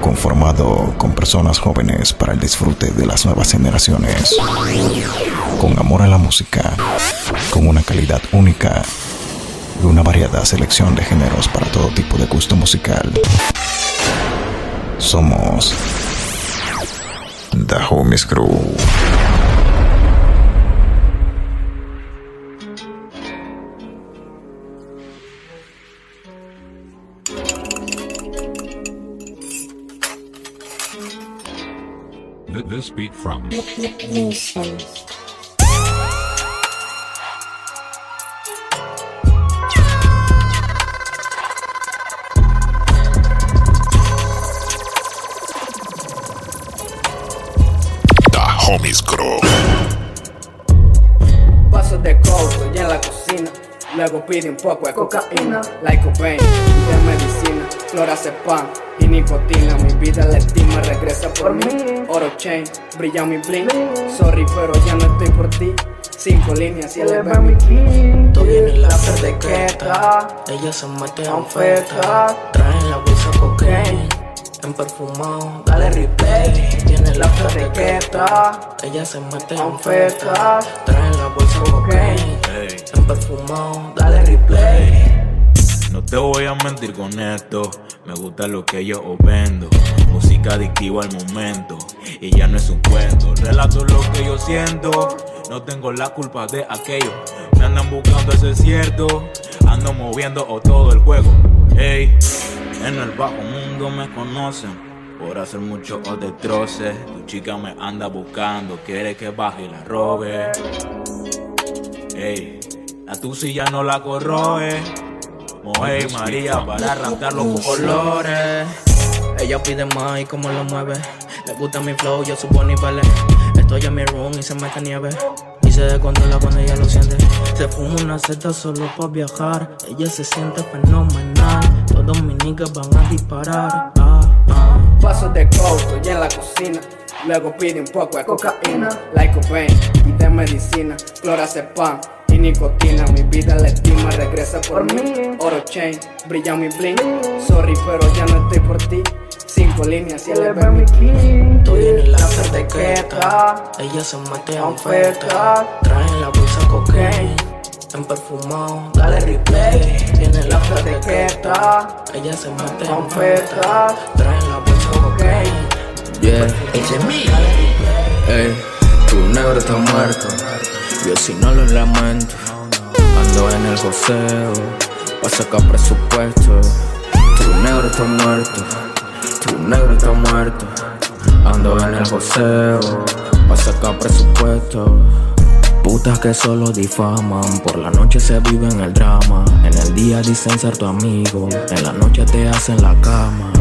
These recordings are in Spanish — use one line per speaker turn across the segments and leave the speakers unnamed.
Conformado con personas jóvenes para el disfrute de las nuevas generaciones. Con amor a la música, con una calidad única y una variada selección de géneros para todo tipo de gusto musical. Somos The Homies Crew.
This beat from
The Homies Crew.
Pasos de coke, estoy en la cocina. Luego pide un poco de cocaína, like Cobain, de medicina, clorazepam y nicotina. Mi vida la estima, regresa por mí. Oro chain, brilla mi bling. Sorry, pero ya no estoy por ti. Cinco líneas y ve mi king.
En el
La
de
perdequeta,
queta. Ella se mete a
Anfeta.
oferta. Traen la bolsa cocaine. En perfumado, dale replay. Tiene la after de queta. Ella se mete a oferta.
Anfeta.
Traen la bolsa cocaine. En perfumado, dale replay.
no te voy a mentir con esto. Me gusta lo que yo os vendo. Música adictiva al momento. Y ya no es un cuento. Relato lo que yo siento. No tengo la culpa de aquello. Me andan buscando, eso es cierto. Ando moviendo o todo el juego. Ey, en el bajo mundo me conocen. Por hacer mucho o destroces. Tu chica me anda buscando. Quiere que baje y la robe. Ey, la tusi ya no la corroe. Moe María para raptarlo con colores.
Ella pide más y como lo mueve. Le gusta mi flow, yo subo niveles. Estoy en mi room y se mete nieve. Y se descontrola cuando ella lo siente. Se fuma una seta solo para viajar. Ella se siente fenomenal. Todos mis niggas van a disparar. Ah, ah.
Pasos de coke, estoy en la cocina. Luego pide un poco de cocaína, like Cobain, y de medicina, clorazepam y nicotina. Mi vida la estima, regresa por mí. Oro chain, brilla mi bling. Sorry, pero ya no estoy por ti. Cinco líneas y ve mi king.
Estoy en el
La
de queta.
perdequeta,
Ella se mete a
Anfeta.
oferta. Traen la bolsa cocaine. En perfumado, dale replay. Tiene la de queta. Ella se mete a
Yeah, Ey, tu negro está muerto. Yo si no lo lamento. Ando en el joseo. Pa' sacar presupuesto. Tu negro está muerto. Tu negro está muerto. Ando en el joseo. Pa' sacar presupuesto. Putas que solo difaman, por la noche se vive en el drama. En el día dicen ser tu amigo, en la noche te hacen la cama.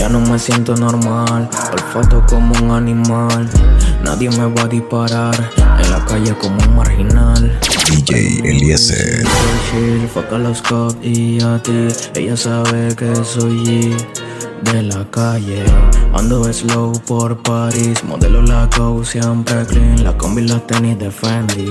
Ya no me siento normal, olfato como un animal. Nadie me va a disparar, en la calle como un marginal.
DJ Eliezer.
Fuck a los cops y a ti. Ella sabe que soy de la calle. Ando slow por París. Modelo la siempre clean. La combi, los tenis de Fendi.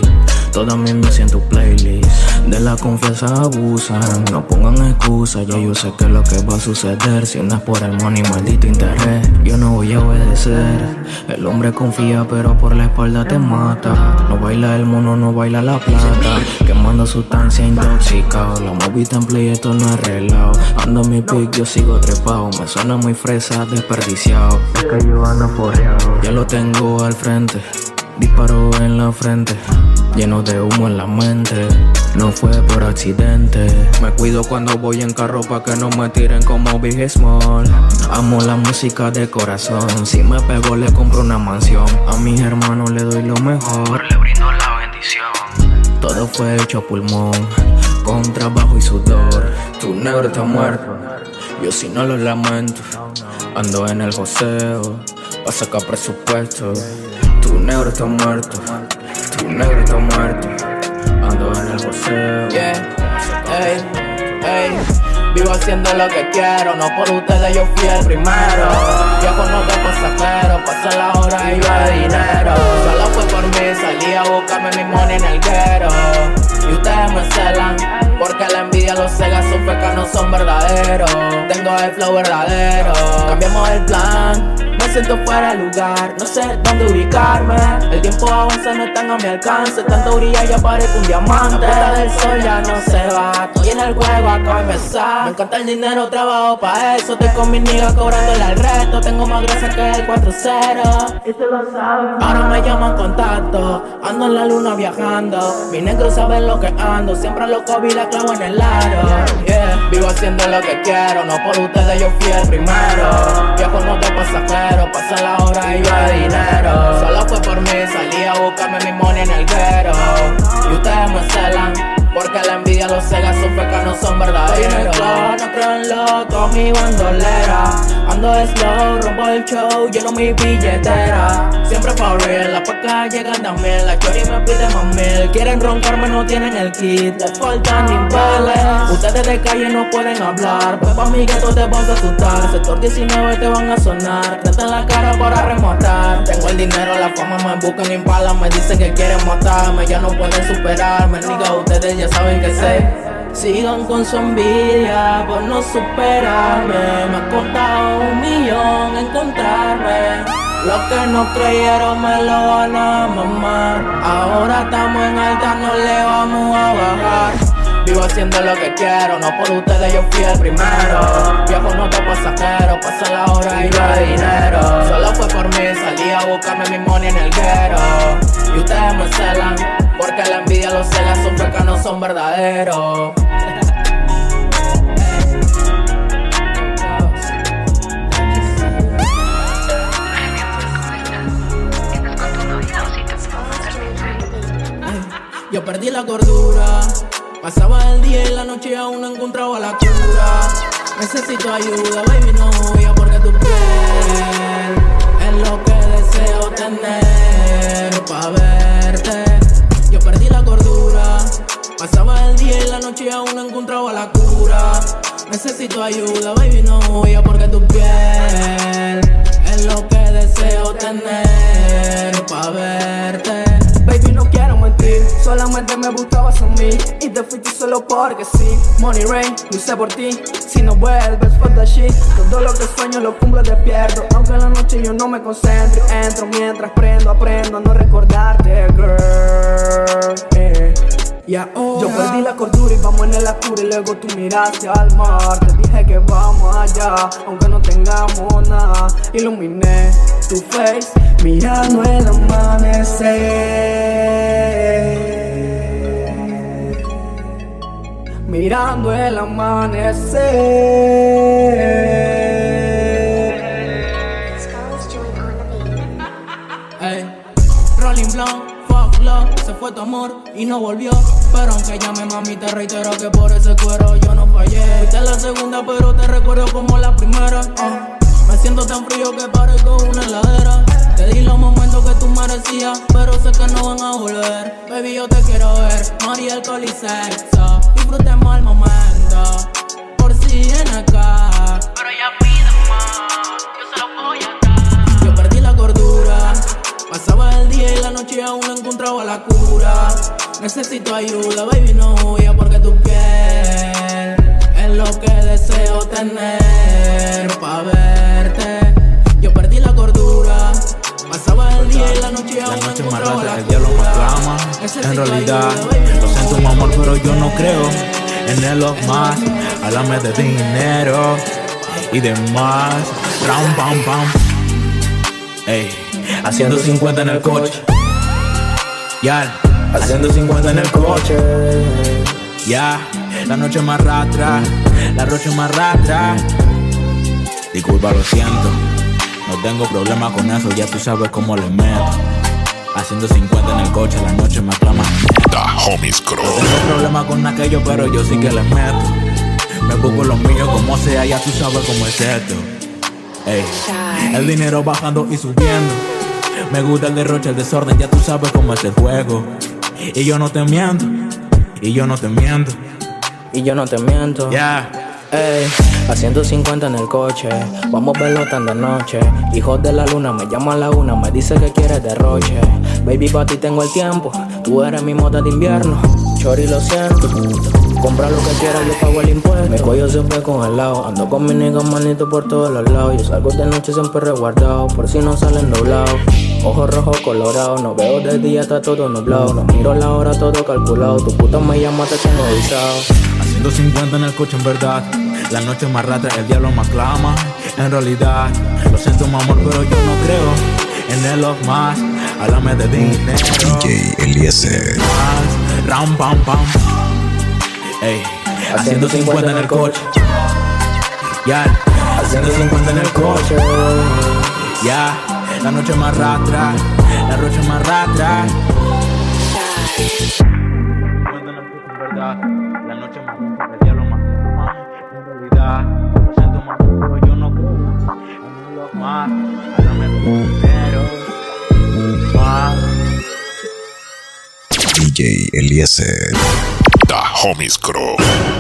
Todas mis me siento playlist. De la confianza abusan. No pongan excusas. Ya yo sé que es lo que va a suceder. Si no es por el money, maldito interés. Yo no voy a obedecer. El hombre confía, pero por la espalda te mata. No baila el mono, no baila la plata. Quemando sustancia intoxicado. La movida en play, esto no es relajo. Ando mi pick, yo sigo trepado. Me suena muy fresa, desperdiciado. Es que yo ando forreado. Ya lo tengo al frente. Disparo en la frente. Lleno de humo en la mente. No fue por accidente. Me cuido cuando voy en carro pa' que no me tiren como Big Small. Amo la música de corazón. Si me pego, le compro una mansión. A mis hermanos le doy lo mejor. Le brindo la bendición. Todo fue hecho a pulmón. Con trabajo y sudor. Tu negro está muerto. Yo si no lo lamento. Ando en el joseo. Pa' sacar presupuesto. Tu negro está muerto. Está muerto. Ando en el joseo.
Yeah, ey, ey. Vivo haciendo lo que quiero, no por ustedes yo fui el primero. Yo conozco pasajeros, pasan la hora y va dinero. Solo fue por mí, salí a buscarme mi money en el guero. Y ustedes me celan,
Porque la envidia, los cegas, sus fecas no son verdaderos. Tengo el flow verdadero. Cambiamos el plan. Siento fuera de lugar, no sé dónde ubicarme. El tiempo avanza, no están a mi alcance. Tanto brilla, ya parezco un diamante. La del sol ya no se va. Estoy en el juego, acabo de empezar. Me encanta el dinero, trabajo pa' eso. Estoy con mis niggas cobrándole al resto. Tengo más grasa que el 4-0. Y lo saben. Ahora me llaman contacto. Ando en la luna viajando. Mi negro sabe lo que ando. Siempre lo COVID la clavo en el aro. Yeah. Vivo haciendo lo que quiero. No por ustedes, yo fui el primero. Son verdaderos. no creo en loco, mi bandolera. Ando slow, rompo el show, lleno mi billetera. Siempre for real, la paca llegan también. La chori me pide más mil. Quieren roncarme, no tienen el kit. Les faltan niveles. Ustedes de calle no pueden hablar. Pues pa' mi gato te vas a asustar. Sector 19 te van a sonar. Trata la cara para rematar. Tengo el dinero, la fama me buscan impala. Me dicen que quieren matarme, ya no pueden superarme. Niga, ustedes ya saben que sé. Sigan con su envidia por no superarme. Me ha costado un millón encontrarme. Los que no creyeron me lo van a mamar. Ahora estamos en alta, no le vamos a bajar. Vivo haciendo lo que quiero, no por ustedes yo fui el primero. Viajo no te pasajero, pasa la hora y yo de dinero. Solo fue por mí, salí a buscarme mi money en el guero. Y ustedes me celan, porque la envidia, los celas, sus no son verdaderos. Yo perdí la cordura. Pasaba el día y la noche y aún no encontraba la cura. Necesito ayuda, baby, no huya porque tu piel es lo que deseo tener pa' verte. Yo perdí. Pasaba el día y la noche aún no encontraba la cura. Necesito ayuda, baby, no huya porque tu piel es lo que deseo tener pa' verte. Baby, no quiero mentir, solamente me buscabas a mí Y te fuiste solo porque sí Money Rain, lo hice por ti Si no vuelves, fuck that shit Todo lo que sueño lo cumplo despierto Aunque en la noche yo no me concentro Entro mientras prendo, aprendo a no recordarte, girl. Yo perdí la cordura y vamos en el oscuro Y luego tú miraste al mar. Te dije que vamos allá Aunque no tengamos nada. Iluminé tu face Mirando el amanecer. Mirando el amanecer fue tu amor y no volvió. Pero aunque llame mami, te reitero que por ese cuero yo no fallé. Fuiste la segunda, pero te recuerdo como la primera. ah. Me siento tan frío que parezco una heladera. Te di los momentos que tú merecías, pero sé que no van a volver. Baby, yo te quiero ver, María, alcohol y. Disfrutemos el momento, por si viene acá. Y la aún no encontraba la cura. Necesito ayuda, baby, no huya porque tu piel es lo que deseo tener pa' verte. Yo perdí la cordura, pasaba el día y la noche y
La
aún no encontraba la
que el diablo me clama. En realidad,
ayuda,
lo siento, mi amor, pero yo no creo en el love más. Háblame de dinero y demás. Ram, pam, pam. Ey, haciendo 50 en el coche. Ya, haciendo 50 en el coche. Ya, la noche más ratra, la noche más ratra. Disculpa, lo siento. No tengo problema con eso, ya tú sabes cómo le meto. Haciendo 50 en el coche, la noche me aclama.
The Homies Crew.
No tengo problema con aquello, pero yo sí que le meto. Me busco los míos como sea, ya tú sabes cómo es esto. Ey, el dinero bajando y subiendo. Me gusta el derroche, el desorden, ya tú sabes cómo es el juego. Y yo no te miento, y yo no te miento.
Y yo no te miento.
Ya,
Ey, a 150 en el coche, vamos a verlo tan de noche. Hijos de la luna, me llama a la una, me dice que quiere derroche. Baby, para ti tengo el tiempo, tú eres mi moda de invierno. Chori, lo siento. Compra lo que quieras, yo pago el impuesto. Mi cuello siempre congelado. Ando con mi nigga manito por todos los lados. Yo salgo de noche siempre resguardado. Por si no salen doblados. Ojos rojos colorados. No veo de día, está todo nublado. No miro la hora, todo calculado. Tu puta me llama, te tengo avisado.
Haciendo 50 en el coche, en verdad. La noche más rata, el diablo más clama. En realidad, lo siento, mi amor, pero yo no creo en el love más. Háblame de dinero.
DJ Eliezer.
Más. Ram, pam, pam. Ey, haciendo 50 en el coche. Ya, haciendo 50 en el coche. Ya, la noche más ratra. La noche más ratra. 50 en el coche, en verdad. La noche más rata, el diablo más. En realidad, lo siento, amor, pero yo no creo en love más. Dinero. Más.
DJ Eliezer.
Homies Crew.